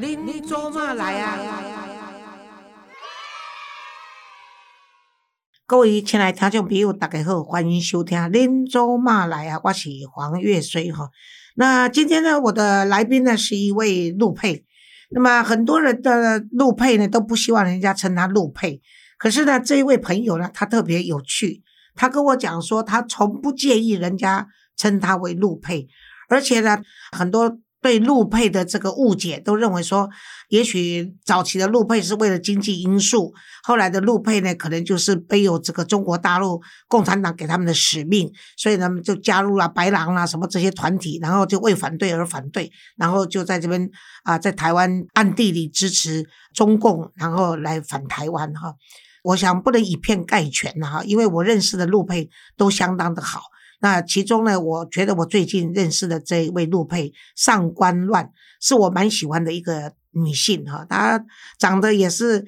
您做嘛来呀？各位亲爱听众朋友，大家好，欢迎收听《您做嘛来呀》，我是黄月水哈。那今天呢，我的来宾呢是一位陆配。那么很多人的陆配呢都不希望人家称他陆配，可是呢，这一位朋友呢，他特别有趣，他跟我讲说，他从不介意人家称他为陆配，而且呢，很多。对陆配的这个误解，都认为说，也许早期的陆配是为了经济因素，后来的陆配呢，可能就是背有这个中国大陆共产党给他们的使命，所以他们就加入了白狼啊什么这些团体，然后就为反对而反对，然后就在这边啊，在台湾暗地里支持中共，然后来反台湾哈。我想不能以偏概全哈，因为我认识的陆配都相当的好。那其中呢，我觉得我最近认识的这一位陆佩上官乱，是我蛮喜欢的一个女性哈。她长得也是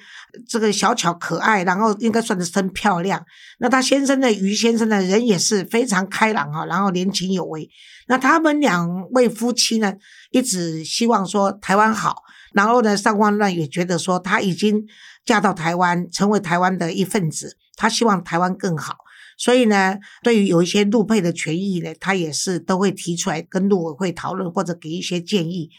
这个小巧可爱，然后应该算得真漂亮。那她先生呢，于先生呢，人也是非常开朗哈，然后年轻有为。那他们两位夫妻呢，一直希望说台湾好，然后呢，上官乱也觉得说她已经嫁到台湾，成为台湾的一份子，她希望台湾更好。所以呢，对于有一些陆配的权益呢，他也是都会提出来跟陆委会讨论或者给一些建议。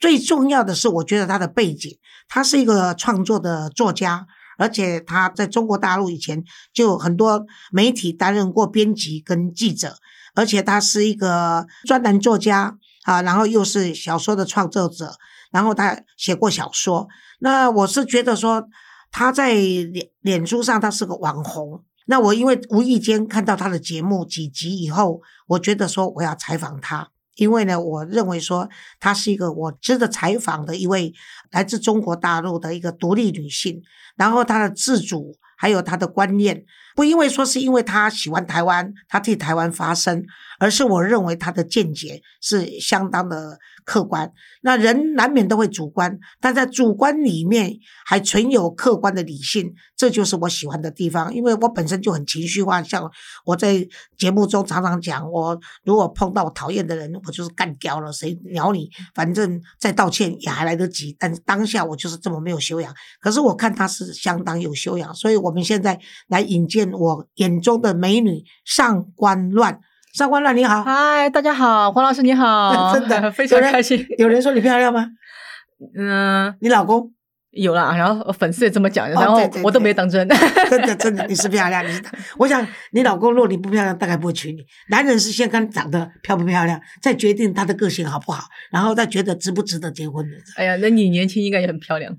最重要的是，我觉得他的背景，他是一个创作的作家，而且他在中国大陆以前就很多媒体担任过编辑跟记者，而且他是一个专栏作家啊，然后又是小说的创作者，然后他写过小说。那我是觉得说他在脸脸书上他是个网红。那我因为无意间看到他的节目几集以后，我觉得说我要采访他，因为呢，我认为说她是一个我值得采访的一位来自中国大陆的一个独立女性，然后她的自主还有她的观念，不因为说是因为她喜欢台湾，她替台湾发声，而是我认为她的见解是相当的。客观，那人难免都会主观，但在主观里面还存有客观的理性，这就是我喜欢的地方。因为我本身就很情绪化，像我在节目中常常讲，我如果碰到我讨厌的人，我就是干掉了，谁鸟你？反正再道歉也还来得及。但当下我就是这么没有修养。可是我看他是相当有修养，所以我们现在来引荐我眼中的美女上官乱。上官乱你好，嗨，大家好，黄老师你好，真的 非常开心。有人说你漂亮吗？嗯，你老公。有了，然后粉丝也这么讲，然后我都没当真。真的，真的，你是漂亮。你是，我想你老公若你不漂亮，大概不会娶你。男人是先看长得漂不漂亮，再决定他的个性好不好，然后再觉得值不值得结婚的。哎呀，那你年轻应该也很漂亮。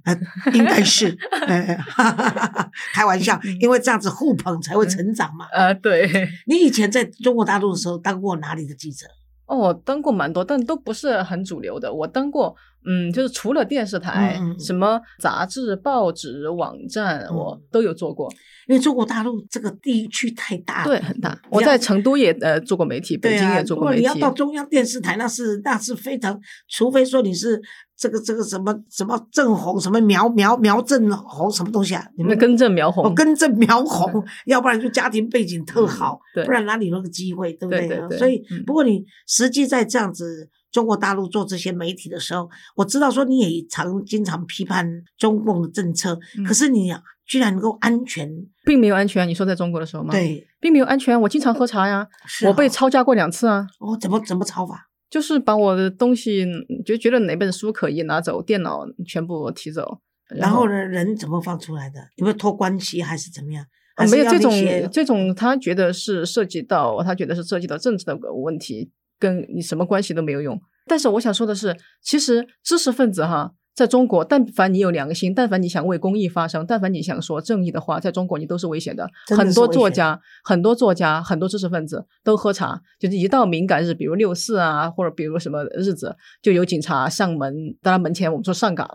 应该是 哎哈哈哈，开玩笑，因为这样子互捧才会成长嘛。呃，对。你以前在中国大陆的时候当过哪里的记者？哦，我登过蛮多，但都不是很主流的。我登过，嗯，就是除了电视台，什么杂志、报纸、网站，我都有做过。因为中国大陆这个地区太大，对，很大。我在成都也呃做过媒体，北京也做过媒体。你要到中央电视台，那是那是非常，除非说你是这个这个什么什么正红，什么苗苗苗正红什么东西啊？你们根正苗红，根正苗红，要不然就家庭背景特好，不然哪里有那个机会，对不对？所以，不过你实际在这样子。中国大陆做这些媒体的时候，我知道说你也常经常批判中共的政策，可是你居然能够安全，并没有安全。你说在中国的时候吗？对，并没有安全。我经常喝茶呀，我被抄家过两次啊。哦，怎么怎么抄法？就是把我的东西就觉得哪本书可以拿走，电脑全部提走。然后呢，人怎么放出来的？有没有托关系还是怎么样？没有这种这种，他觉得是涉及到，他觉得是涉及到政治的问题。跟你什么关系都没有用，但是我想说的是，其实知识分子哈，在中国，但凡你有良心，但凡你想为公益发声，但凡你想说正义的话，在中国你都是危险的。很多作家、很多作家、很多知识分子都喝茶，就是一到敏感日，比如六四啊，或者比如什么日子，就有警察上门，到他门前，我们说上岗。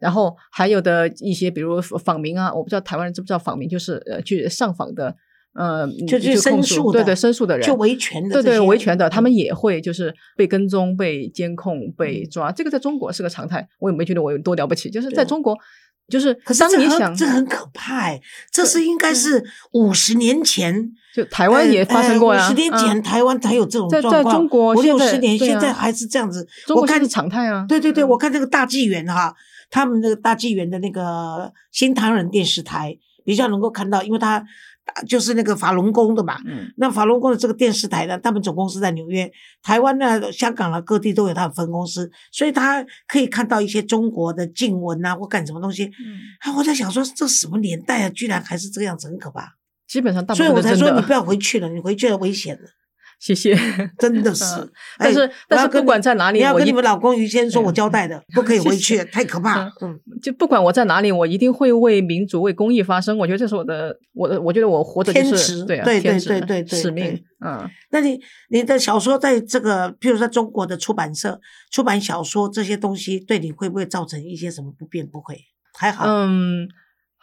然后还有的一些，比如访民啊，我不知道台湾人知不知道访民，就是呃去上访的。呃，就是申诉的，对对，申诉的人，就维权的，对对，维权的，他们也会就是被跟踪、被监控、被抓，这个在中国是个常态。我也没觉得我有多了不起，就是在中国，就是可是这很当你想这很可怕哎，这是应该是五十年前。就台湾也发生过呀，五十年前嗯台湾才有这种在状况，在中国五六十年啊现在还是这样子。中国现在常态啊。对对对，嗯我看这个大纪元哈，他们那个大纪元的那个新唐人电视台比较能够看到，因为他就是那个法轮功的嘛。嗯那法轮功的这个电视台呢，他们总公司在纽约，台湾呢、香港啊各地都有他的分公司，所以他可以看到一些中国的静文啊或干什么东西。嗯，啊，我在想说，这什么年代啊，居然还是这个样子，很可怕。基本上大部所以我。才说你不要回去了，你回去了危险了，谢谢。真的是嗯。但是哎但是不管在哪里你要我跟你们老公于先说，我交代的，不可以 回去谢，太可怕了。嗯，就不管我在哪里，我一定会为民主、为公益发声。我觉得这是我的，我的，我觉得我活着就天是对啊，职对对对对对使命。嗯，那你你的小说在这个，譬如在中国的出版社出版小说这些东西，对你会不会造成一些什么不便？不会，还好。嗯，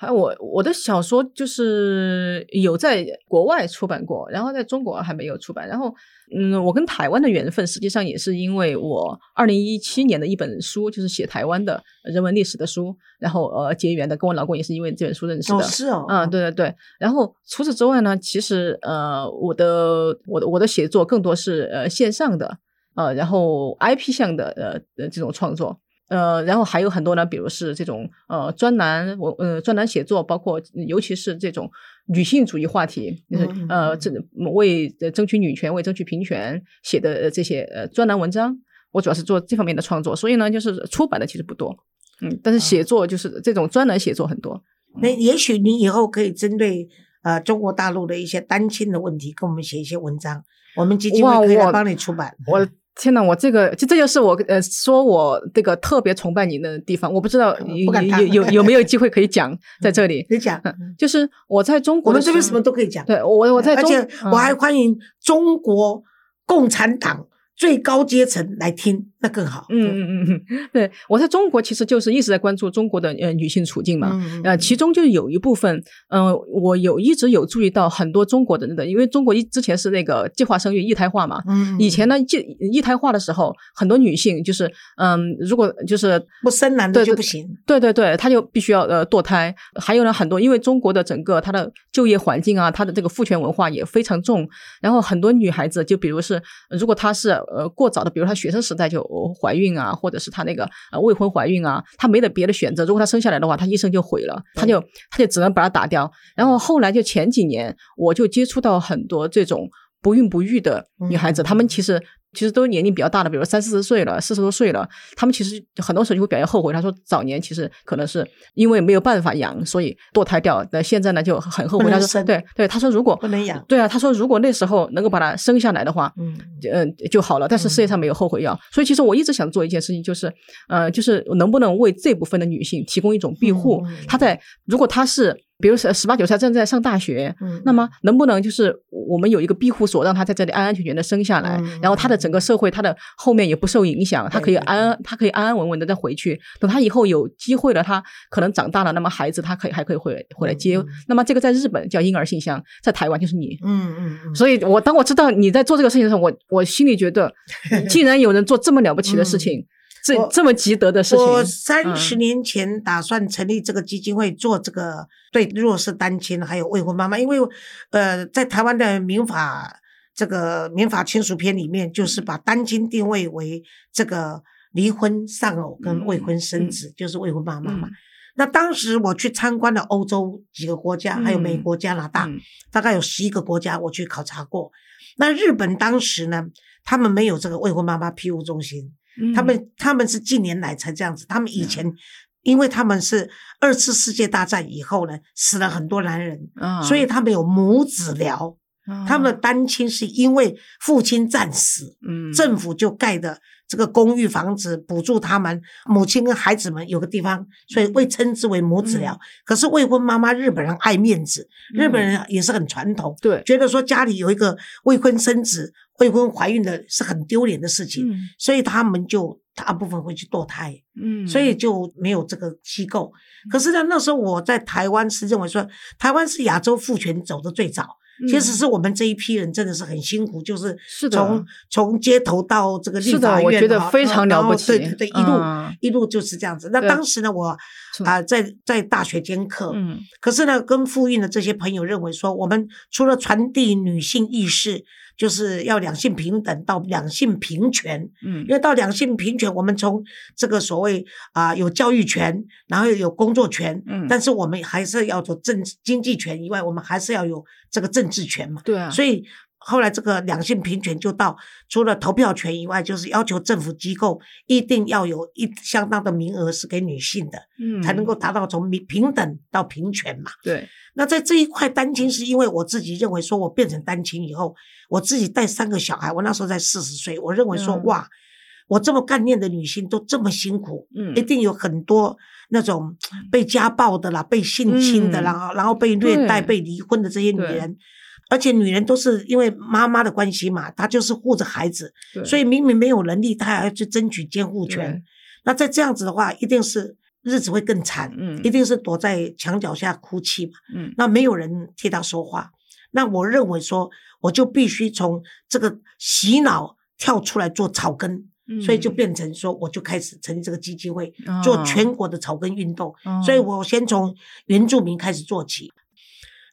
还有我我的小说就是有在国外出版过，然后在中国还没有出版。然后，嗯，我跟台湾的缘分实际上也是因为我二零一七年的一本书，就是写台湾的人文历史的书，然后呃结缘的，跟我老公也是因为这本书认识的。哦，是哦，嗯，对对对。然后除此之外呢，其实呃，我的我的我的写作更多是呃线上的，呃，然后 IP 向的呃呃这种创作。呃，然后还有很多呢，比如是这种呃专栏，我呃专栏写作，包括尤其是这种女性主义话题，就是呃嗯这为呃争取女权、为争取平权写的呃这些呃专栏文章，我主要是做这方面的创作，所以呢，就是出版的其实不多，嗯，但是写作就是这种专栏写作很多。那也许你以后可以针对呃中国大陆的一些单亲的问题，跟我们写一些文章，我们基金会可以来帮你出版。我天呐，我这个这这就是我呃说我这个特别崇拜你的地方，我不知道有有有有没有机会可以讲 在这里。你讲，嗯就是我在中国我们这边什么都可以讲。对我我在中，而且我还嗯欢迎中国共产党最高阶层来听，那更好。嗯嗯嗯嗯，对我在中国其实就是一直在关注中国的呃女性处境嘛，嗯呃，其中就有一部分，嗯、我有一直有注意到很多中国的人的，因为中国一之前是那个计划生育一胎化嘛，嗯以前呢，就一胎化的时候，很多女性就是，嗯，如果就是不生男的就不行。对对对，她就必须要呃堕胎。还有呢，很多因为中国的整个它的就业环境啊，它的这个父权文化也非常重。然后很多女孩子，就比如是如果她是呃过早的，比如她学生时代就怀孕啊，或者是她那个呃未婚怀孕啊，她没得别的选择。如果她生下来的话，她一生就毁了，她就她就只能把它打掉。然后后来就前几年，我就接触到很多这种不孕不育的女孩子，嗯她们其实。其实都年龄比较大的，比如三四十岁了、四十多岁了，他们其实很多时候就会表现后悔。他说早年其实可能是因为没有办法养，所以堕胎掉。那现在呢就很后悔。他说对对，他说如果不能养对啊，他说如果那时候能够把它生下来的话，嗯，嗯就好了。但是世界上没有后悔药，所以其实我一直想做一件事情，就是呃，就是能不能为这部分的女性提供一种庇护？她在如果她是比如说十八九岁正在上大学，嗯那么能不能就是我们有一个庇护所，让他在这里安安全全的生下来，嗯然后他的整个社会，他的后面也不受影响，他可以安安，她可以安安稳稳的再回去。等他以后有机会了，他可能长大了，那么孩子他可以还可以回回来接。那么这个在日本叫婴儿信箱，在台湾就是你。嗯嗯嗯，所以我当我知道你在做这个事情的时候，我我心里觉得，既然有人做这么了不起的事情，这这么积德的事情，我三十嗯年前打算成立这个基金会，做这个对弱势单亲还有未婚妈妈，因为呃，在台湾的民法这个民法亲属篇里面，就是把单亲定位为这个离婚丧偶跟未婚生子，就是未婚妈妈嘛。嗯。那当时我去参观了欧洲几个国家，还有美嗯国、加拿大，嗯。大概有十一个国家我去考察过。那日本当时呢，他们没有这个未婚妈妈庇护中心，嗯他们他们是近年来才这样子，他们以前。因为他们是二次世界大战以后呢，死了很多男人，嗯所以他们有母子寮。他们的单亲是因为父亲战死，嗯政府就盖的这个公寓房子补助他们，母亲跟孩子们有个地方，所以被称之为母子寮。可是未婚妈妈，日本人爱面子，日本人也是很传统，对，觉得说家里有一个未婚生子、未婚怀孕的是很丢脸的事情，嗯所以他们就大部分会去堕胎。嗯，所以就没有这个机构。可是呢，那时候我在台湾是认为说，台湾是亚洲父权走的最早，其实是我们这一批人真的是很辛苦，就是是从从街头到这个立法院，我觉得非常了不起对对对，一路、嗯。一路就是这样子。那当时呢，我从啊、在在大学兼课，嗯。可是呢，跟复印的这些朋友认为说，我们除了传递女性意识，就是要两性平等到两性平权，嗯因为到两性平权，我们从这个所谓啊、有教育权，然后有工作权，嗯但是我们还是要做政治经济权以外，我们还是要有这个政治权嘛。对啊，所以后来这个两性平权就到除了投票权以外，就是要求政府机构一定要有一相当的名额是给女性的，嗯才能够达到从平平等到平权嘛。对那在这一块单亲，是因为我自己认为说，我变成单亲以后，我自己带三个小孩，我那时候才四十岁，我认为说，嗯哇，我这么干练的女性都这么辛苦，嗯一定有很多那种被家暴的啦、被性侵的啦，然后被虐待、被离婚的这些女人。而且女人都是因为妈妈的关系嘛，她就是护着孩子，所以明明没有能力，她还要去争取监护权。那在这样子的话，一定是日子会更惨，嗯一定是躲在墙角下哭泣嘛。嗯那没有人替她说话。那我认为说，我就必须从这个洗脑跳出来做草根，所以就嗯变成说，我就开始成立这个基金会，做哦全国的草根运动。哦所以我先从原住民开始做起。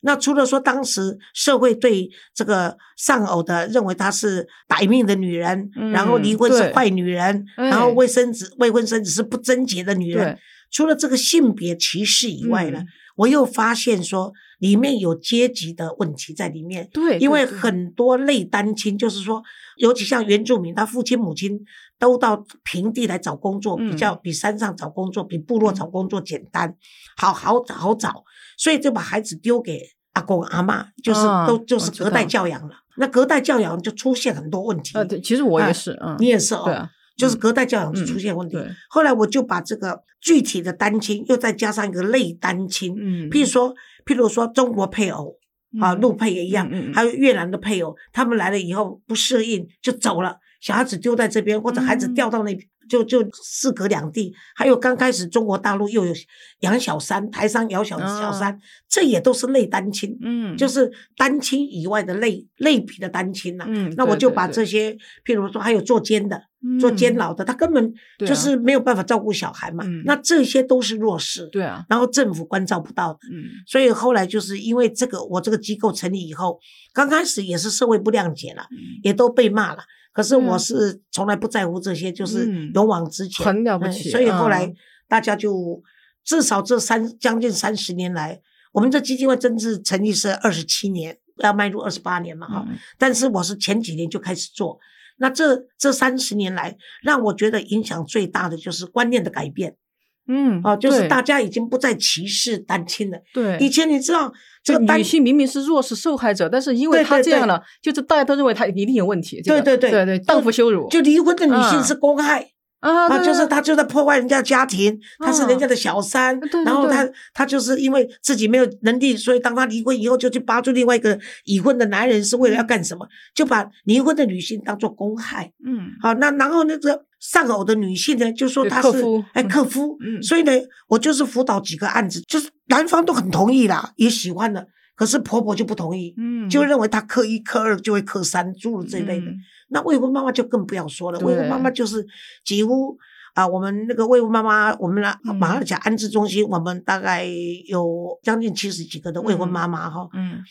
那除了说当时社会对这个丧偶的认为她是歹命的女人，嗯然后离婚是对坏女人，哎然后未生子未婚生子是不贞洁的女人，除了这个性别歧视以外呢，嗯我又发现说里面有阶级的问题在里面。对，因为很多类单亲，就是说，尤其像原住民，他父亲母亲都到平地来找工作，比嗯。较比山上找工作，比部落找工作简单，好好好找，所以就把孩子丢给阿公阿妈，就是啊都就是隔代教养了。那隔代教养就出现很多问题。啊，对，其实我哎也是，嗯，你也是哦，对啊，就是嗯隔代教养就嗯出现问题。对，后来我就把这个具体的单亲，又再加上一个类单亲，嗯，譬如说，譬如说中国配偶啊，嗯陆配也一样，嗯还有越南的配偶，他们来了以后不适应就走了，小孩子丢在这边，或者孩子掉到那边。就就四隔两地，还有刚开始中国大陆又有养小三，台商养小小三，这也都是类单亲，嗯，就是单亲以外的类类比的单亲呐、嗯，那我就把这些，譬如说还有做奸的，做监嗯牢的，他根本就是没有办法照顾小孩嘛。嗯那这些都是弱势，对啊，然后政府关照不到的。嗯所以后来就是因为这个，我这个机构成立以后，刚开始也是社会不谅解了，嗯，也都被骂了。可是我是从来不在乎这些，就是嗯勇往直前，嗯很了不起所以后来嗯大家就至少这三将近三十年来，我们这基金会真是成立是二十七年，要迈入二十八年嘛哈。嗯但是我是前几年就开始做。那这这三十年来，让我觉得影响最大的就是观念的改变嗯，哦，就是大家已经不再歧视单亲了。对以前你知道这个单女性明明是弱势受害者，但是因为她这样了，就是大家都认为她一定有问题。这个对对对对对，荡妇羞辱就离婚的女性嗯是公害，啊，啊，就是他就在破坏人家的家庭，他是人家的小三，然后他他就是因为自己没有能力，所以当他离婚以后，就去扒住另外一个已婚的男人，是为了要干什么？就把离婚的女性当做公害。嗯。好，那然后那个丧偶的女性呢，就说她是哎嗯。克夫，嗯。所以呢，我就是辅导几个案子，就是男方都很同意啦，也喜欢的，可是婆婆就不同意，嗯，就认为她克一克二就会克三，诸如这一类的。嗯那未婚妈妈就更不要说了，未婚妈妈就是几乎啊，我们那个未婚妈妈，我们来嗯马上讲安置中心，我们大概有将近七十几个的未婚妈妈哈。嗯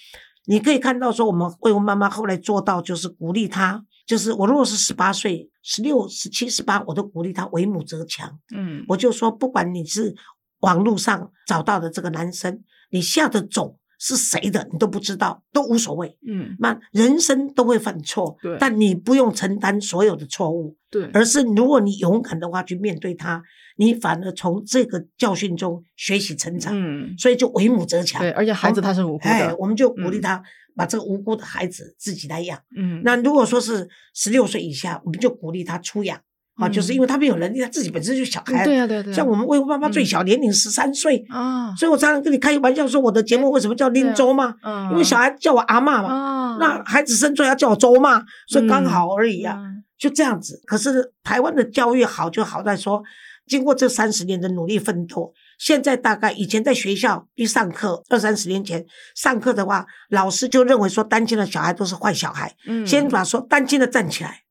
你可以看到说，我们未婚妈妈后来做到就是鼓励她，就是我如果是十八岁、十六、十七、十八，我都鼓励她为母则强。嗯我就说，不管你是网络上找到的这个男生，你下的种是谁的，你都不知道，都无所谓。嗯那人生都会犯错对，但你不用承担所有的错误，对，而是如果你勇敢的话去面对它，你反而从这个教训中学习成长。嗯所以就为母则强。对，而且孩子他是无辜哎，的，我们就鼓励嗯他把这个无辜的孩子自己来养。嗯那如果说是十六岁以下，我们就鼓励他出养啊，嗯就是因为他没有能力，他自己本身就小孩。对呀对对，像我们未婚妈妈最嗯小年龄十三岁，啊，所以我常常跟你开玩笑说，我的节目为什么叫林周嘛？嗯因为小孩叫我阿嬷嘛，啊，那孩子生出来要叫我周妈，所以刚好而已啊，嗯就这样子。可是台湾的教育好就好在说，经过这三十年的努力奋斗，现在大概以前在学校一上课，二三十年前上课的话，老师就认为说单亲的小孩都是坏小孩，嗯先把说单亲的站起来。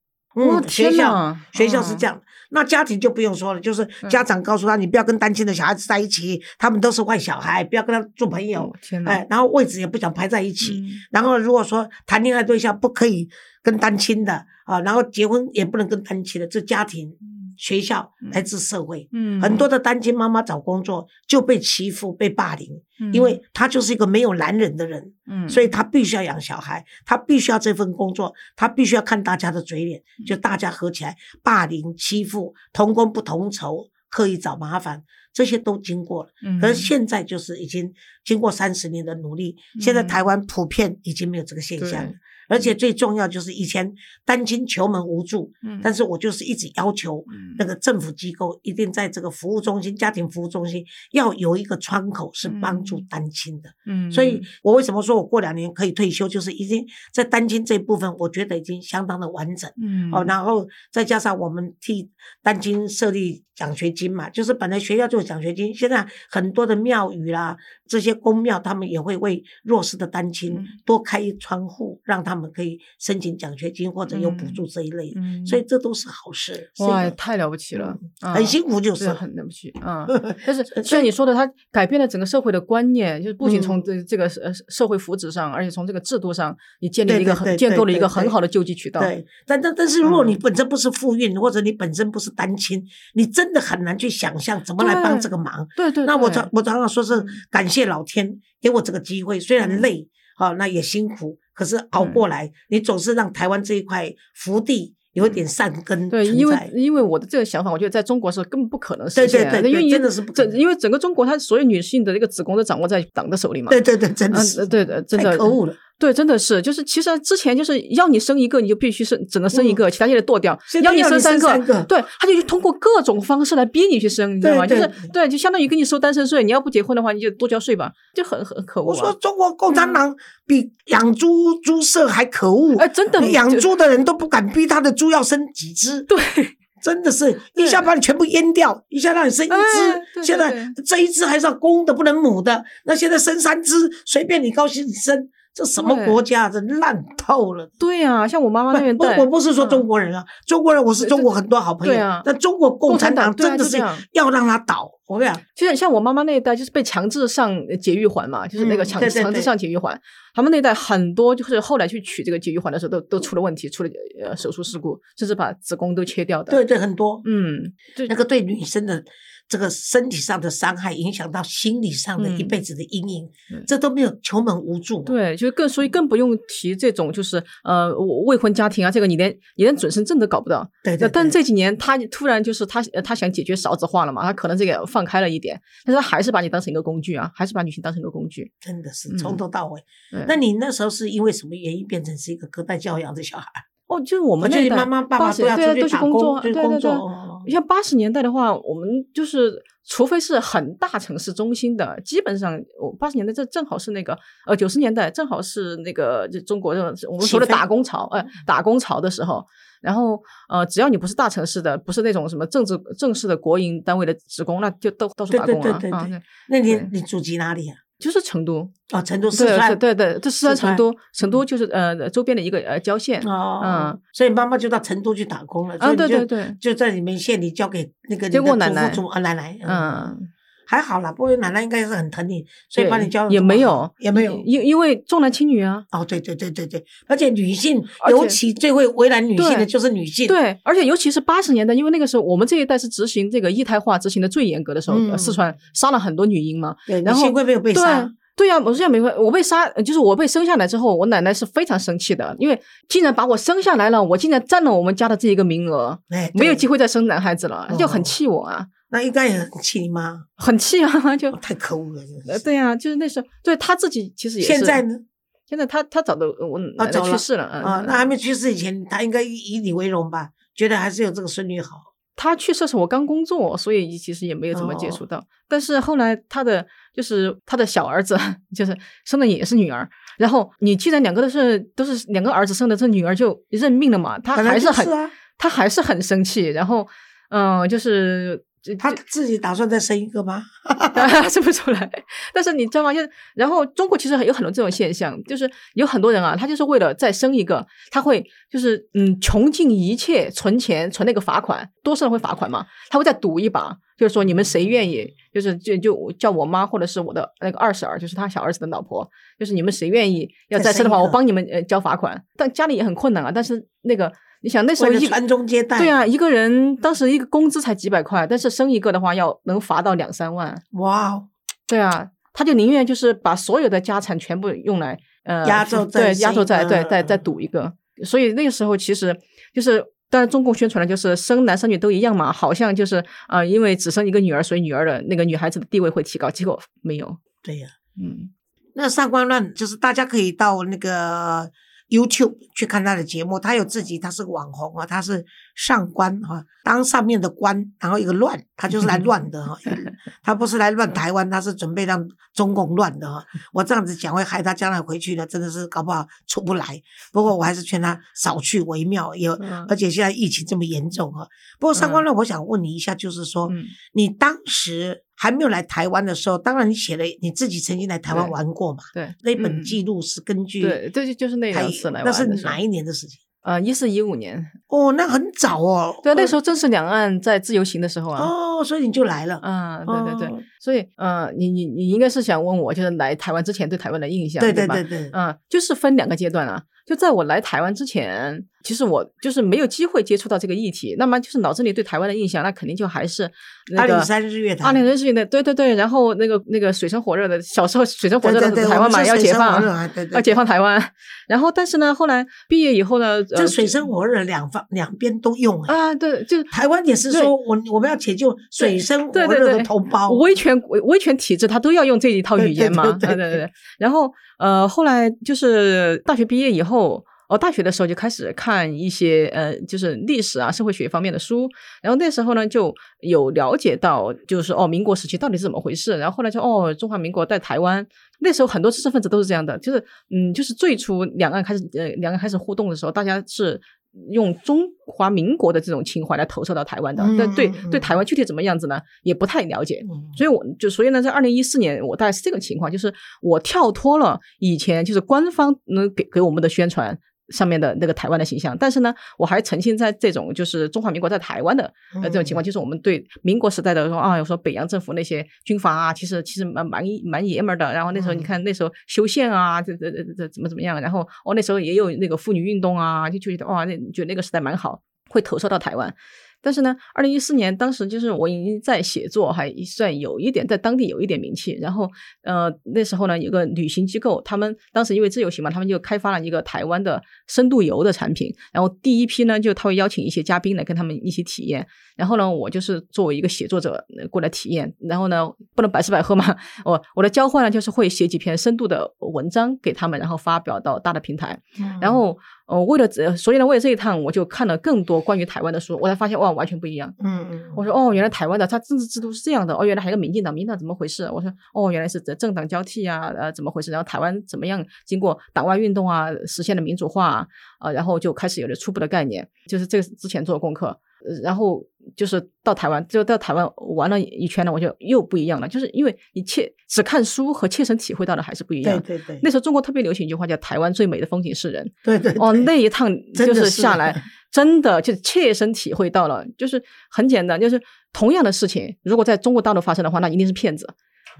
哇嗯，学校学校是哦这样，那家庭就不用说了，就是家长告诉他，你不要跟单亲的小孩子在一起，他们都是坏小孩，不要跟他做朋友哦。天哪，哎，然后位置也不想排在一起。嗯然后如果说谈恋爱对象不可以跟单亲的啊，然后结婚也不能跟单亲的，这家庭、学校嗯。来自社会。嗯。很多的单亲妈妈找工作就被欺负、被霸凌，嗯。因为她就是一个没有男人的人，嗯。所以她必须要养小孩，她必须要这份工作，她必须要看大家的嘴脸，嗯。就大家合起来霸凌、欺负、同工不同酬、刻意找麻烦，这些都经过了。嗯。可是现在就是已经经过三十年的努力，现在嗯。台湾普遍已经没有这个现象了。对。而且最重要就是以前单亲求门无助，嗯。但是我就是一直要求嗯。那个政府机构一定在这个服务中心、家庭服务中心要有一个窗口是帮助嗯单亲的。嗯。所以我为什么说我过两年可以退休，就是已经在单亲这一部分，我觉得已经相当的完整。嗯。哦，然后再加上我们替单亲设立奖学金嘛，就是本来学校就有奖学金，现在很多的庙宇啦，这些公庙他们也会为弱势的单亲嗯多开一窗户，让他们可以申请奖学金或者有补助这一类，嗯所以这都是好事。哇，太了不起了，啊很辛苦就是。很了不起啊！但是像你说的，它改变了整个社会的观念，就是不仅从嗯这这个呃社会福祉上，而且从这个制度上，你建立了一个很建构了一个很好的救济渠道。对，但但但是如果你嗯本身不是妇孕，或者你本身不是单亲，你真的很难去想象怎么来帮这个忙。对对，那我对常我常常说是嗯感谢老天给我这个机会，虽然嗯累啊，那也辛苦，可是熬过来，你总是让台湾这一块福地有一点善根嗯对，因为。因为我的这个想法，我觉得在中国是根本不可能对实现的，对对对因为真的是不可能整因为整个中国，它所有女性的这个子宫都掌握在党的手里嘛。对对对，真的嗯，是，呃对的，真的可恶了。对，真的是，就是其实之前就是要你生一个，你就必须生，只能生一个，其他就得剁掉。要你生三个对，他就通过各种方式来逼你去生，你知道吗？就是对对，就相当于给你收单身税，你要不结婚的话，你就多交税吧，就很很可恶我说啊。中国共产党比养猪猪舍还可恶，哎，真的养猪的人都不敢逼他的猪要生几只。对，真的是一下把你全部阉掉，一下让你生一哎只，对现在这一只还是要公的，不能母的。那现在生三只，随便你高兴你生，这什么国家？这烂透了。对啊、像我妈妈那边不，带，我我不是说嗯中国人啊，中国人我是中国很多好朋友对啊，但中国共产党真的是要让他倒。我跟你讲，就像像我妈妈那一代，就是被强制上节育环嘛，就是那个强、强制上节育环。他们那一代很多就是后来去取这个节育环的时候，都都出了问题，出了呃手术事故，甚至把子宫都切掉的。对对，很多嗯，对那个对女生的这个身体上的伤害，影响到心理上的嗯一辈子的阴影嗯，这都没有求门无助。对，就更所以更不用提这种就是呃未婚家庭啊，这个你连你连准生证都搞不到。对对，那但这几年他突然就是他呃他想解决少子化了嘛，他可能这个放开了一点，但是他还是把你当成一个工具啊，还是把女性当成一个工具。真的是嗯从头到尾。对那你那时候是因为什么原因变成是一个隔代教养的小孩？哦，就是我我们那一代觉得妈妈爸爸80都要对啊都去工作。对对对。像八十年代的话，我们就是除非是很大城市中心的，基本上我八十年代这正好是那个呃九十年代正好是那个就中国这种我们说的打工潮，呃打工潮的时候。然后呃，只要你不是大城市的，不是那种什么政治正式的国营单位的职工，那就都都是打工啊啊，对对对对那你你祖籍哪里啊？就是成都，哦，成都四川。对对，这四川成都，成都就是呃周边的一个呃郊县，哦，嗯，所以妈妈就到成都去打工了。所以啊，对对对，就在你们县里交给那个你的祖父祖奶奶。嗯。还好啦，不过奶奶应该是很疼你，所以把你教得也没有，也没有。因因为重男轻女啊。哦，对对对对对，而且女性且尤其最会为难女性的就是女性。对，而且尤其是八十年代，因为那个时候我们这一代是执行这个一胎化执行的最严格的时候，四川杀了很多女婴嘛。对，后幸亏没有被杀对。对呀、我现在没关，我被杀，呃就是我被生下来之后，我奶奶是非常生气的，因为竟然把我生下来了，我竟然占了我们家的这一个名额，哎，没有机会再生男孩子了，就很哦气我啊，那应该也很气你妈，很气啊，就哦太可恶了。真的呃是对呀、就是那时候，对他自己其实也是。现在呢？现在他他早都我奶奶去世了，嗯啊，那还没去世以前，他应该以以你为荣吧？觉得还是有这个孙女好。他去世时候我刚工作，所以其实也没有怎么接哦触到。但是后来他的就是他的小儿子，就是生的也是女儿。然后你既然两个都是都是两个儿子生的，这女儿就认命了嘛。他还是很他还是很生气。然后嗯、呃就是他自己打算再生一个吗？生不出来。但是你知道吗？就然后中国其实有很多这种现象，就是有很多人啊，他就是为了再生一个，他会就是嗯穷尽一切存钱存那个罚款，多生会罚款嘛，他会再赌一把，就是说你们谁愿意，就是就就叫我妈或者是我的那个二婶儿，就是他小儿子的老婆，就是你们谁愿意要再生的话，我帮你们呃交罚款。但家里也很困难啊，但是那个。你想那时候一传宗接代，对啊，一个人当时一个工资才几百块，但是生一个的话要能罚到两三万。哇，对啊，他就宁愿就是把所有的家产全部用来呃压轴在对压轴在对再再赌一个。所以那个时候其实就是当然中共宣传的就是生男生女都一样嘛，好像就是啊因为只生一个女儿，所以女儿的那个女孩子的地位会提高，结果没有。对呀，嗯，那上官乱就是大家可以到那个。YouTube 去看他的节目，他有自己，他是个网红啊，他是上官哈，当上面的官，然后一个乱，他就是来乱的哈，他不是来乱台湾，他是准备让中共乱的哈。我这样子讲会害他将来回去的，真的是搞不好出不来。不过我还是劝他少去为妙，有而且现在疫情这么严重哈。不过上官乱，我想问你一下，就是说你当时。还没有来台湾的时候，当然你写了你自己曾经来台湾玩过嘛？对，那本记录是根据对，这就就是那两次来玩那是哪一年的事情？呃，一四一五年。哦，那很早哦。对，那时候正是两岸在自由行的时候啊。哦，所以你就来了。嗯，对对对。所以，呃，你你你应该是想问我，就是来台湾之前对台湾的印象，对对对对。嗯，就是分两个阶段啊。就在我来台湾之前，其实我就是没有机会接触到这个议题。那么就是脑子里对台湾的印象，那肯定就还是二零三日月潭。二零三日月潭，对对对。然后那个那个水深火热的，小时候水深火热的台湾嘛，要解放，要解放台湾。然后，但是呢，后来毕业以后呢，这水深火热两方两边都用啊。对，就台湾也是说我我们要解救水深火热的同胞，威权威权体制，他都要用这一套语言嘛。对对对。然后呃，后来就是大学毕业以后。哦，大学的时候就开始看一些呃，就是历史啊、社会学方面的书。然后那时候呢，就有了解到，就是哦，民国时期到底是怎么回事。然后后来就哦，中华民国在台湾。那时候很多知识分子都是这样的，就是嗯，就是最初两岸开始呃，两岸开始互动的时候，大家是用中华民国的这种情怀来投射到台湾的。但对对台湾具体怎么样子呢，也不太了解。所以我就所以呢，在二零一四年，我大概是这个情况，就是我跳脱了以前就是官方能给给我们的宣传。上面的那个台湾的形象，但是呢，我还沉浸在这种就是中华民国在台湾的呃这种情况，就是我们对民国时代的说啊，有说北洋政府那些军阀啊，其实其实蛮蛮蛮爷们儿的。然后那时候你看那时候修宪啊，这这这这怎么怎么样？然后哦那时候也有那个妇女运动啊，就觉得哇，那觉得那个时代蛮好，会投射到台湾。但是呢，二零一四年当时就是我已经在写作，还算有一点在当地有一点名气。然后，呃，那时候呢，有个旅行机构，他们当时因为自由行嘛，他们就开发了一个台湾的深度游的产品。然后第一批呢，就他会邀请一些嘉宾来跟他们一起体验。然后呢，我就是作为一个写作者过来体验。然后呢，不能白吃白喝嘛，我我的交换呢，就是会写几篇深度的文章给他们，然后发表到大的平台。然后。哦，为了这，所以呢，为了这一趟，我就看了更多关于台湾的书，我才发现哇，完全不一样。嗯嗯，我说哦，原来台湾的它政治制度是这样的。哦，原来还有个民进党，民进党怎么回事？我说哦，原来是政党交替啊，呃，怎么回事？然后台湾怎么样经过党外运动啊，实现了民主化啊，然后就开始有了初步的概念，就是这个之前做的功课。然后就是到台湾，就到台湾玩了一圈了，我就又不一样了。就是因为你切只看书和切身体会到的还是不一样。对对对。那时候中国特别流行一句话叫“台湾最美的风景是人”。对对。哦，那一趟 就是下来，真的就切身体会到了。就是很简单，就是同样的事情，如果在中国大陆发生的话，那一定是骗子。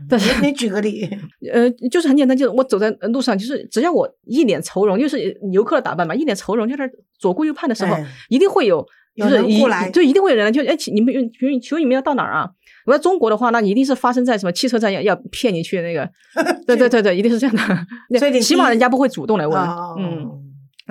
但是你举个例，呃，就是很简单，就是我走在路上，就是只要我一脸愁容，就是游客的打扮嘛，一脸愁容，就是左顾右盼的时候，一定会有。就是一就一定会有人来就哎，你们请求你们要到哪儿啊？我在中国的话，那一定是发生在什么汽车站要要骗你去那个，对对对对，一定是这样的。所以起码人家不会主动来问。嗯，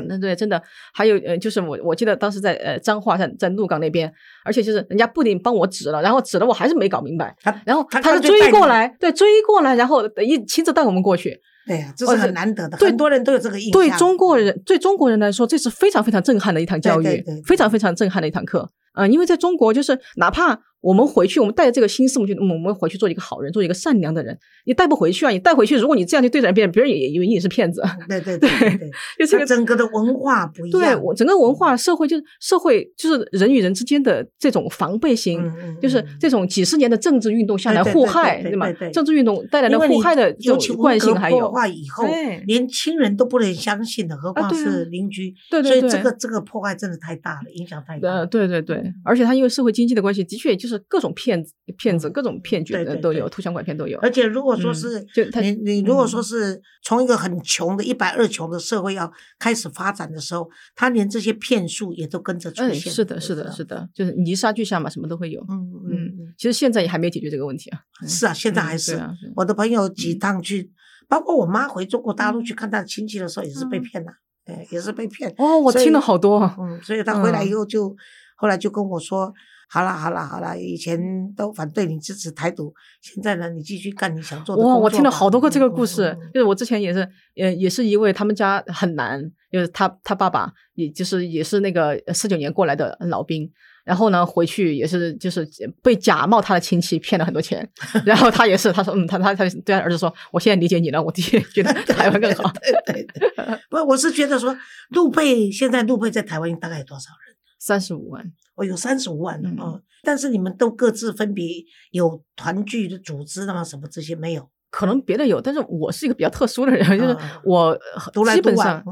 那对，真的还有呃，就是我我记得当时在呃彰化在在鹿港那边，而且就是人家不仅帮我指了，然后指了我还是没搞明白，然后他就追过来，对，追过来，然后一亲自带我们过去。对呀，这是很难得的，很多人都有这个印象。对中国人，对中国人来说，这是非常非常震撼的一堂教育，非常非常震撼的一堂课。嗯，因为在中国，就是哪怕我们回去，我们带着这个心思，我们就我们回去做一个好人，做一个善良的人。你带不回去啊！你带回去，如果你这样去对待别人，别人也以为你是骗子。对对对对，就这个整个的文化不一样。对我整个文化社会，就是社会，就是人与人之间的这种防备心，就是这种几十年的政治运动下来互害，对吗？政治运动带来的互害的这种惯性还有。破坏以后，连亲人都不能相信的，何况是邻居。对对对，所以这个这个破坏真的太大了，影响太大。呃，对对对，而且他因为社会经济的关系，的确就是各种骗子、骗子、各种骗局的都有，图像拐骗都有。而且如果说是，就你你如果说是从一个很穷的一百二穷的社会要开始发展的时候，他连这些骗术也都跟着出现。是的，是的，是的，就是泥沙俱下嘛，什么都会有。嗯嗯，其实现在也还没解决这个问题啊。是啊，现在还是。我的朋友几趟去，包括我妈回中国大陆去看她的亲戚的时候，也是被骗了。哎，也是被骗哦，我听了好多。嗯，所以他回来以后就，后来就跟我说，好了好了好了，以前都反对你支持台独，现在呢，你继续干你想做的哇，我听了好多个这个故事，就是我之前也是，呃，也是一位他们家很难，就是他他爸爸，也就是也是那个四九年过来的老兵。然后呢，回去也是就是被假冒他的亲戚骗了很多钱，然后他也是他说嗯，他他他对他儿子说，我现在理解你了，我的确觉得台湾更好。对对，不，我是觉得说陆配现在陆配在台湾大概有多少人？三十五万，哦，有三十五万嗯，但是你们都各自分别有团聚的组织啊？什么这些没有？可能别的有，但是我是一个比较特殊的人，就是我基本上，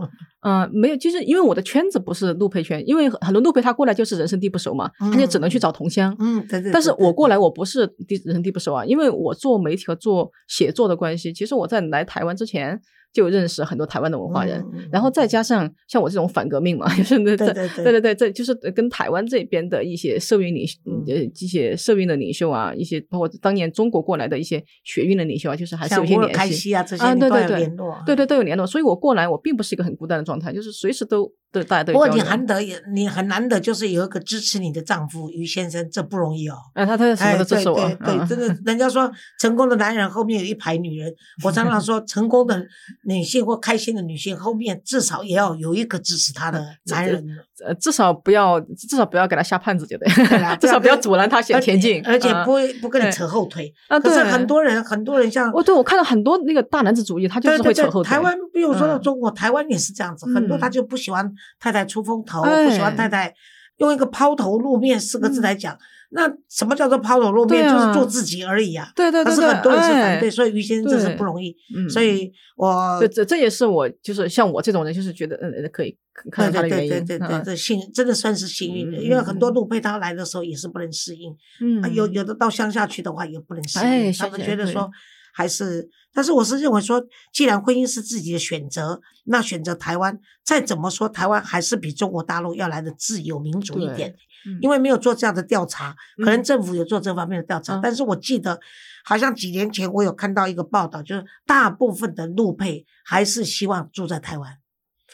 嗯，没有，就是因为我的圈子不是陆配圈，因为很多陆配他过来就是人生地不熟嘛，他就只能去找同乡。嗯，对对。但是我过来我不是地人生地不熟啊，因为我做媒体和做写作的关系，其实我在来台湾之前。就认识很多台湾的文化人，然后再加上像我这种反革命嘛，就是对对对。对对，这就是跟台湾这边的一些社运领呃一些社运的领袖啊，一些包括当年中国过来的一些学运的领袖啊，就是还是有些联系啊，这些对对对，对对都有联络，所以我过来我并不是一个很孤单的状态，就是随时都。对，大家都。不过你难得也，你很难得，就是有一个支持你的丈夫于先生，这不容易哦。哎，他他什么都支持我。对对对，真的，人家说成功的男人后面有一排女人。我常常说，成功的女性或开心的女性后面至少也要有一个支持她的 男人。呃，至少不要，至少不要给他下绊子，就对。至少不要阻拦他前前进，而且不会不跟你扯后腿。啊，可是很多人，很多人像哦，对我看到很多那个大男子主义，他就是会扯后腿。台湾，比如说到中国，台湾也是这样子，很多他就不喜欢太太出风头，不喜欢太太用一个抛头露面四个字来讲。那什么叫做抛头露面？就是做自己而已啊。对对对。可是很多人是反对，所以于先生真是不容易。所以我这这也是我就是像我这种人，就是觉得嗯可以看到他的原因。对对对对对，幸真的算是幸运的，因为很多路配他来的时候也是不能适应。嗯。有有的到乡下去的话也不能适应，他们觉得说还是。但是我是认为说，既然婚姻是自己的选择，那选择台湾，再怎么说台湾还是比中国大陆要来的自由民主一点。因为没有做这样的调查，可能政府有做这方面的调查，但是我记得好像几年前我有看到一个报道，就是大部分的陆配还是希望住在台湾。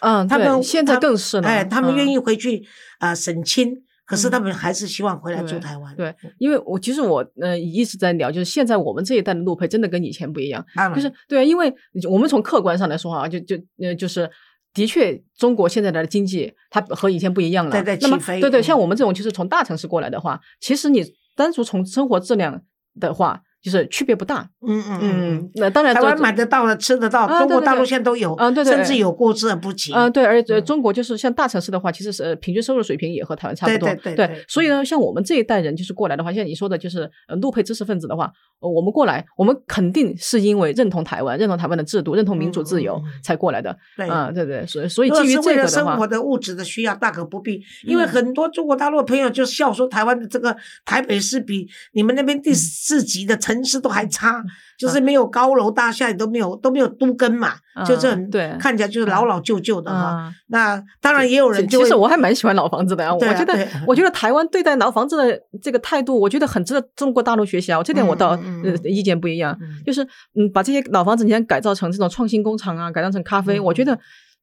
嗯，他们现在更是了哎，他们愿意回去啊省亲，可是他们还是希望回来住台湾。对，因为我其实我呃一直在聊，就是现在我们这一代的陆配真的跟以前不一样，就是对，因为我们从客观上来说啊，就就呃就是。的确，中国现在的经济它和以前不一样了。那么，对对，像我们这种就是从大城市过来的话，其实你单独从生活质量的话。就是区别不大，嗯嗯嗯，那当然，台湾买得到的、吃得到，中国大陆现在都有，嗯对对，甚至有过之而不及，嗯对，而且中国就是像大城市的话，其实是平均收入水平也和台湾差不多，对对对，所以呢，像我们这一代人就是过来的话，像你说的，就是呃陆配知识分子的话，我们过来，我们肯定是因为认同台湾、认同台湾的制度、认同民主自由才过来的，对。啊对对，所以所以基于这个生活的物质的需要大可不必，因为很多中国大陆的朋友就笑说台湾的这个台北市比你们那边第四级的城市都还差。就是没有高楼大厦，都没有都没有都根嘛，就是很对，看起来就是老老旧旧的哈。那当然也有人，其实我还蛮喜欢老房子的啊。我觉得，我觉得台湾对待老房子的这个态度，我觉得很值得中国大陆学习啊。这点我倒呃意见不一样，就是嗯，把这些老房子你先改造成这种创新工厂啊，改造成咖啡，我觉得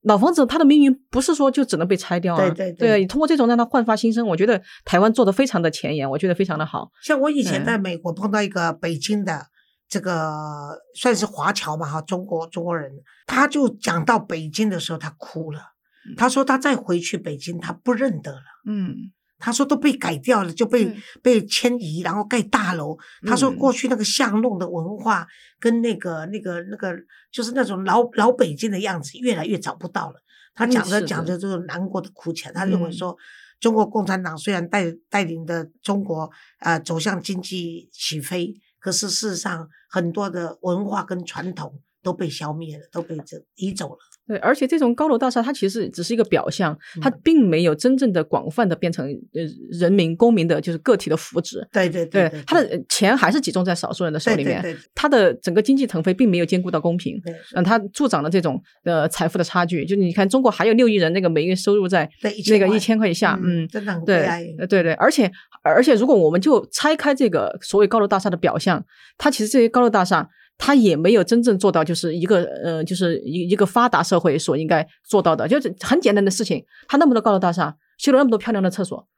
老房子它的命运不是说就只能被拆掉啊。对对对，通过这种让它焕发新生，我觉得台湾做的非常的前沿，我觉得非常的好。像我以前在美国碰到一个北京的。这个算是华侨嘛哈，中国中国人，他就讲到北京的时候，他哭了。他说他再回去北京，他不认得了。嗯，他说都被改掉了，就被对被迁移，然后盖大楼。他说嗯过去那个巷弄的文化跟那个那个那个，就是那种老老北京的样子，越来越找不到了。他嗯讲着讲着就是难过的哭起来。他认为嗯说，中国共产党虽然带带领的中国呃走向经济起飞，可是事实上很多的文化跟传统都被消灭了，都被这移走了。对，而且这种高楼大厦，它其实只是一个表象，它嗯并没有真正的广泛的变成呃人民公民的，就是个体的福祉。对对对对，它的呃钱还是集中在少数人的手里面，对对对它的整个经济腾飞并没有兼顾到公平。对嗯，它助长了这种呃财富的差距。就你看，中国还有六亿人，那个每月收入在那个一千块以下，嗯，真的很悲对对对，而且而且，如果我们就拆开这个所谓高楼大厦的表象，它其实这些高楼大厦，它也没有真正做到就是一个呃，就是一一个发达社会所应该做到的，就是很简单的事情。他那么多高楼大厦，修了那么多漂亮的厕所，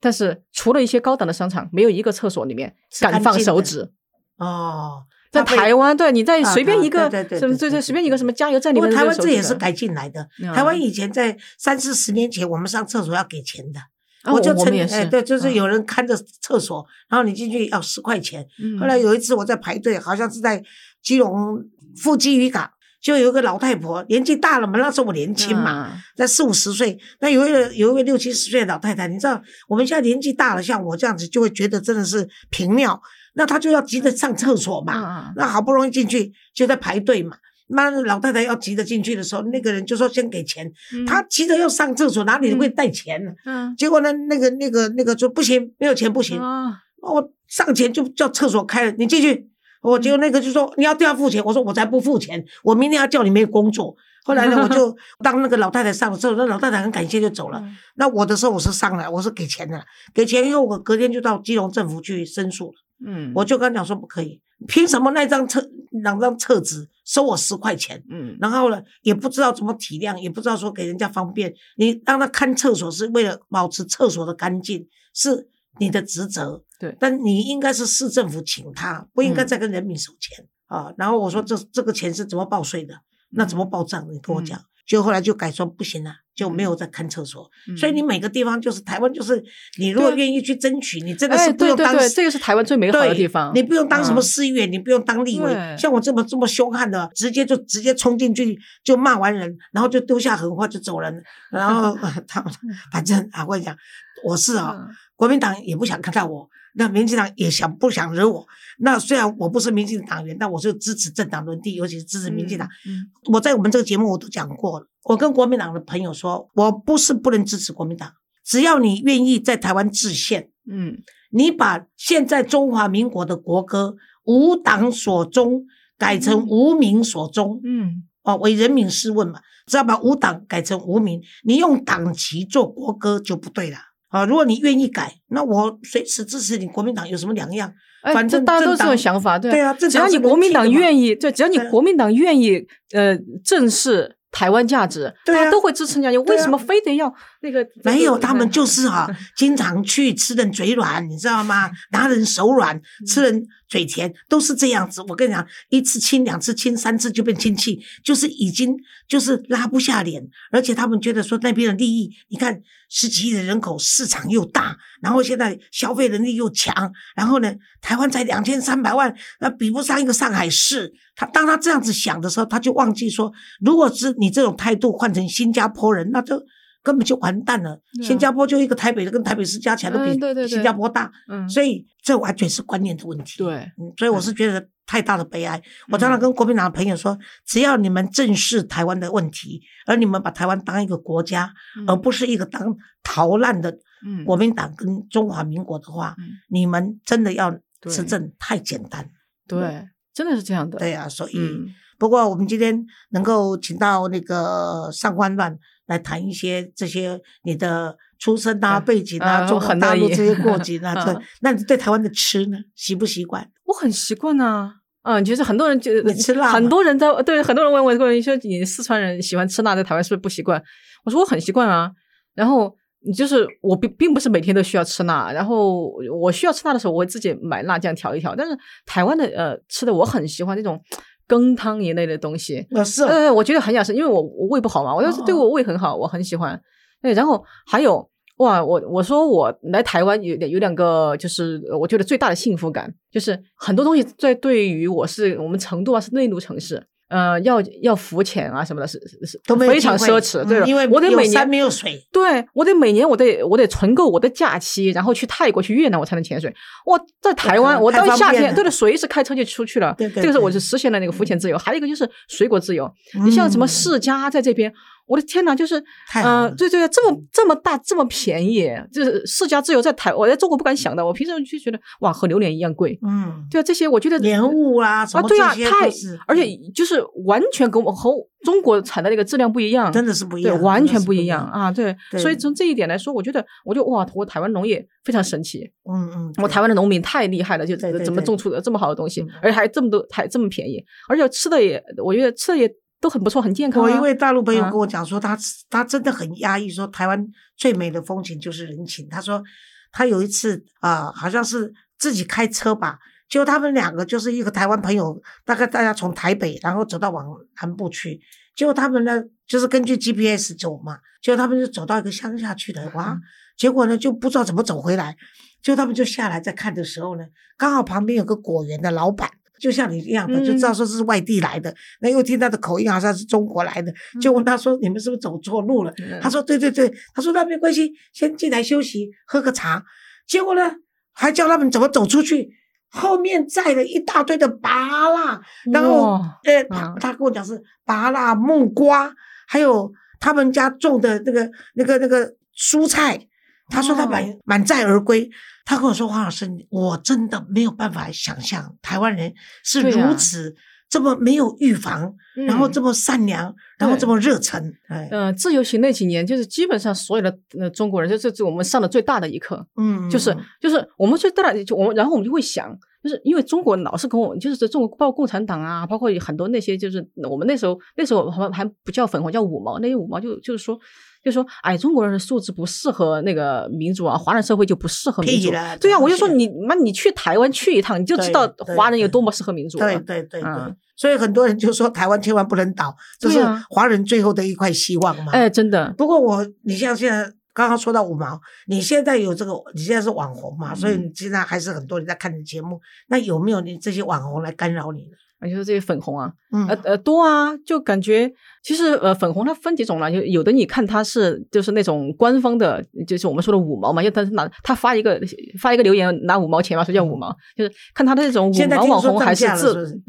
但是除了一些高档的商场，没有一个厕所里面敢放手指。哦，在台湾，对你在啊随便一个对对对什么对对随便一个什么加油站里面，台湾这也是改进来的。嗯台湾以前在三四十年前，我们上厕所要给钱的。啊我就曾我们也是哎，对，就是嗯有人看着厕所，然后你进去要十块钱。嗯后来有一次我在排队，好像是在基隆富基渔港，就有一个老太婆，年纪大了嘛，那时候我年轻嘛，啊在四五十岁，那有一个有一位六七十岁的老太太，你知道我们现在年纪大了，像我这样子，就会觉得真的是频尿，那她就要急着上厕所嘛，啊那好不容易进去就在排队嘛。那老太太要急着进去的时候，那个人就说先给钱，嗯她急着要上厕所，哪里会带钱呢？嗯结果呢，那个那个那个说不行，没有钱不行，哦我上前就叫厕所开了，你进去。我结果那个就说你要都要付钱，我说我才不付钱，我明天要叫你没有工作。后来呢，我就当那个老太太上了之后，那老太太很感谢就走了。嗯那我的时候我是上来，我是给钱的，给钱以后我隔天就到基隆政府去申诉了。嗯，我就跟他讲说不可以，凭什么那张册两张厕纸收我十块钱？嗯然后呢，也不知道怎么体谅，也不知道说给人家方便。你让他看厕所是为了保持厕所的干净，是你的职责。对但你应该是市政府请他，不应该嗯再跟人民收钱、啊。然后我说这这个钱是怎么报税的？那怎么报账？你跟我讲。就后来就改说不行了，就没有再看厕所。嗯所以你每个地方就是台湾，就是你如果愿意去争取，你真的哎是不对对对，用当这个是台湾最美好的地方。你不用当什么嗯。市议员，你不用当立委，像我这么这么凶悍的，直接就直接冲进去就骂完人，然后就丢下狠话就走人，然后 他们反正啊，我跟你讲，我是啊，嗯国民党也不想看到我，那民进党也想不想惹我。那虽然我不是民进党员，但我是支持政党轮替，尤其是支持民进党。嗯我在我们这个节目我都讲过了，我跟国民党的朋友说，我不是不能支持国民党，只要你愿意在台湾制宪。嗯你把现在中华民国的国歌“无党所终”改成嗯“无民所终”，嗯哦，为人民试问嘛，只要把无党改成无民，你用党旗做国歌就不对了。啊，如果你愿意改，那我随时支持你。国民党有什么两样？哎，反正这大家都是这种想法，对对啊只要你国民党愿意，对，只要你国民党愿意，呃，正视台湾价值，大家都会支持你啊。你为什么非得要那个？没有，他们就 是哈、经常去吃人嘴软，你知道吗？拿人手软，吃人嘴甜，都是这样子。我跟你讲，一次亲，两次亲，三次就变亲戚，就是已经就是拉不下脸，而且他们觉得说那边的利益，你看十几亿的人口，市场又大，然后现在消费能力又强，然后呢，台湾才两千三百万，那比不上一个上海市。他当他这样子想的时候，他就忘记说，如果是你这种态度换成新加坡人，那就根本就完蛋了。新加坡就一个台北的跟台北市加起来都比新加坡大，嗯，所以这完全是观念的问题。对，嗯，所以我是觉得太大的悲哀。我常常跟国民党的朋友说，只要你们正视台湾的问题，而你们把台湾当一个国家，而不是一个当逃难的嗯国民党跟中华民国的话，嗯你们真的要执政太简单。对，真的是这样的。对啊，所以、嗯不过我们今天能够请到那个上官乱来谈一些这些你的出身啊、嗯背景啊、啊中国大陆这些 过节啊，这嗯那你对台湾的吃呢，习不习惯？我很习惯啊。嗯，就是很多人就你吃辣很多人在对很多人问我过，说你四川人喜欢吃辣，在台湾是不是不习惯？我说我很习惯啊。然后你就是我并并不是每天都需要吃辣，然后我需要吃辣的时候，我会自己买辣酱调一调。但是台湾的呃吃的我很喜欢那种羹汤一类的东西，呃，是哦呃，我觉得很养生，因为我我胃不好嘛，我要是对哦我胃很好，我很喜欢。对，然后还有哇，我我说我来台湾有有两个，就是我觉得最大的幸福感，就是很多东西在对于我是我们成都啊是内陆城市。呃，要要浮潜啊什么的，是是都没有非常奢侈，对因为我得每年没有水，对我得每年我得我得存够我的假期，然后去泰国去越南我才能潜水。哇，在台湾我到夏天，对随时开车就出去了。对对这个时候我对是实现了那个浮潜自由。还有一个就是水果自由，你像什么嗯世家在这边，我的天哪，就是呃，了对对，这么这么大这么便宜，就是世家自由在台我在中国不敢想的，我平时就觉得哇和榴莲一样贵。嗯，对啊，这些我觉得莲雾啊什啊，么对啊，太，而且就是完全跟我和中国产的那个质量不一样，真的是不一对，样，完全不一样。啊！对，所以从这一点来说，我觉得，我就哇，我台湾农业非常神奇，嗯嗯，我台湾的农民太厉害了，就怎么种出的这么好的东西嗯，而且还这么多，还这么便宜，而且吃的也，我觉得吃的也都很不错，很健康、啊。我一位大陆朋友啊跟我讲说，他他真的很压抑，说台湾最美的风景就是人情。他说他有一次啊、好像是自己开车吧，就他们两个就是一个台湾朋友，大概大家从台北然后走到往南部去，结果他们呢就是根据 GPS 走嘛，结果他们就走到一个乡下去的，哇，结果呢就不知道怎么走回来，结果他们就下来在看的时候呢，刚好旁边有个果园的老板。就像你一样的，就知道说是外地来的，那又听他的口音好像是中国来的，就问他说：“你们是不是走错路了？”嗯他说：“对对对。”他说：“那没关系，先进来休息，喝个茶。”结果呢，还教他们怎么走出去，后面载了一大堆的拔辣，然后哇呃，他跟我讲是拔辣、木瓜，还有他们家种的那个那个那个蔬菜。他说他满哦。满载而归，他跟我说黄老师，我真的没有办法想象台湾人是如此这么没有预防，然后嗯这么善良，然后这么热忱，哎，呃，自由行那几年，就是基本上所有的呃中国人，这这是我们上的最大的一课，嗯，就是就是我们最大的就我们，然后我们就会想，就是因为中国老是跟我，就是在中国包括共产党啊，包括很多那些，就是我们那时候那时候还还不叫粉红，叫五毛，那些五毛就就是说。就说，哎，中国人的素质不适合那个民主啊，华人社会就不适合民主屁了。对啊，我就说你妈，你去台湾去一趟，你就知道华人有多么适合民主了。对对对对嗯，所以很多人就说台湾千万不能倒，这是华人最后的一块希望嘛。哎，真的，不过我，你像现在刚刚说到五毛，你现在有这个，你现在是网红嘛，所以嗯你现在还是很多人在看你的节目。那有没有你这些网红来干扰你呢？我就说这些粉红啊，嗯呃呃多啊，就感觉其实呃粉红它分几种啦，就有的你看它是就是那种官方的，就是我们说的五毛嘛，就他是拿他发一个发一个留言拿五毛钱嘛，所以叫五毛，就是看他的那种五毛网红还是自价了是？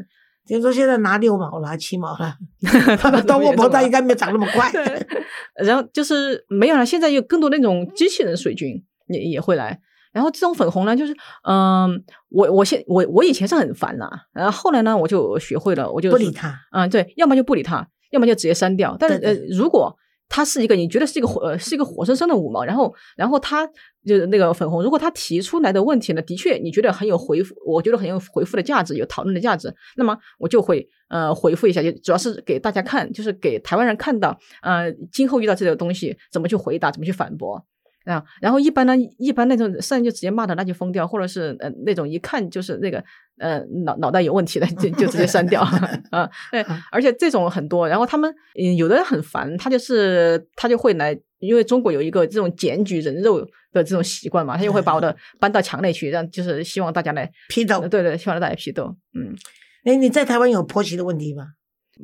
听说现在拿六毛了，七毛了 他们到我这应该没有涨那么 快。然后就是没有了，现在有更多那种机器人水军也也会来。然后这种粉红呢，就是嗯、我我现我我以前是很烦啦，然后后来呢，我就学会了，我就不理他，嗯，对，要么就不理他，要么就直接删掉。但是呃，如果他是一个你觉得是一个活呃是一个活生生的五毛，然后然后他就是那个粉红，如果他提出来的问题呢，的确你觉得很有回复，我觉得很有回复的价值，有讨论的价值，那么我就会呃回复一下，就主要是给大家看，就是给台湾人看到，呃，今后遇到这个东西怎么去回答，怎么去反驳。啊，然后一般呢，一般那种上来就直接骂的，那就封掉，或者是呃那种一看就是那个呃脑脑袋有问题的，就就直接删掉 啊。对，而且这种很多，然后他们嗯有的人很烦，他就是他就会来，因为中国有一个这种检举人肉的这种习惯嘛，他就会把我的 搬到墙内去，让就是希望大家来批斗呃。对对，希望大家批斗。嗯，哎，你在台湾有婆媳的问题吗？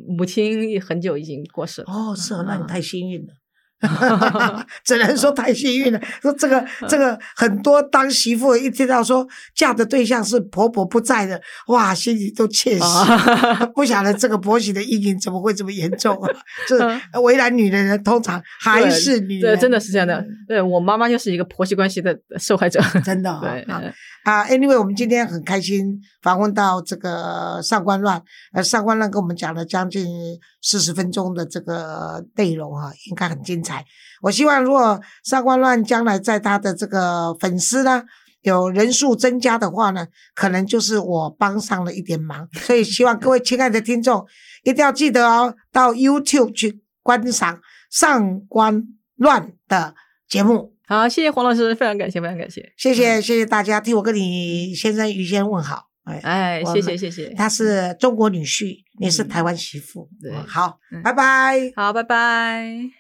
母亲很久已经过世了。哦，是啊，那你嗯太幸运了。只能说太幸运了。说这个这个很多当媳妇一听到说嫁的对象是婆婆不在的，哇，心里都窃喜。啊 不晓得这个婆媳的阴影怎么会这么严重啊？就是嗯为难女人的，通常还是女人，对，真的是这样的。对我妈妈就是一个婆媳关系的受害者。真的、哦。对，啊嗯啊，anyway，我们今天很开心访问到这个上官乱，呃，上官乱跟我们讲了将近四十分钟的这个内容啊，应该很精彩。我希望如果上官乱将来在他的这个粉丝呢有人数增加的话呢，可能就是我帮上了一点忙，所以希望各位亲爱的听众一定要记得哦，到 YouTube 去观赏上官乱的节目。好，谢谢黄老师，非常感谢，非常感谢。谢谢谢谢大家替我跟你先生于先问好，哎，谢谢谢谢。他是中国女婿，你是嗯台湾媳妇，好嗯，拜拜。好，拜拜。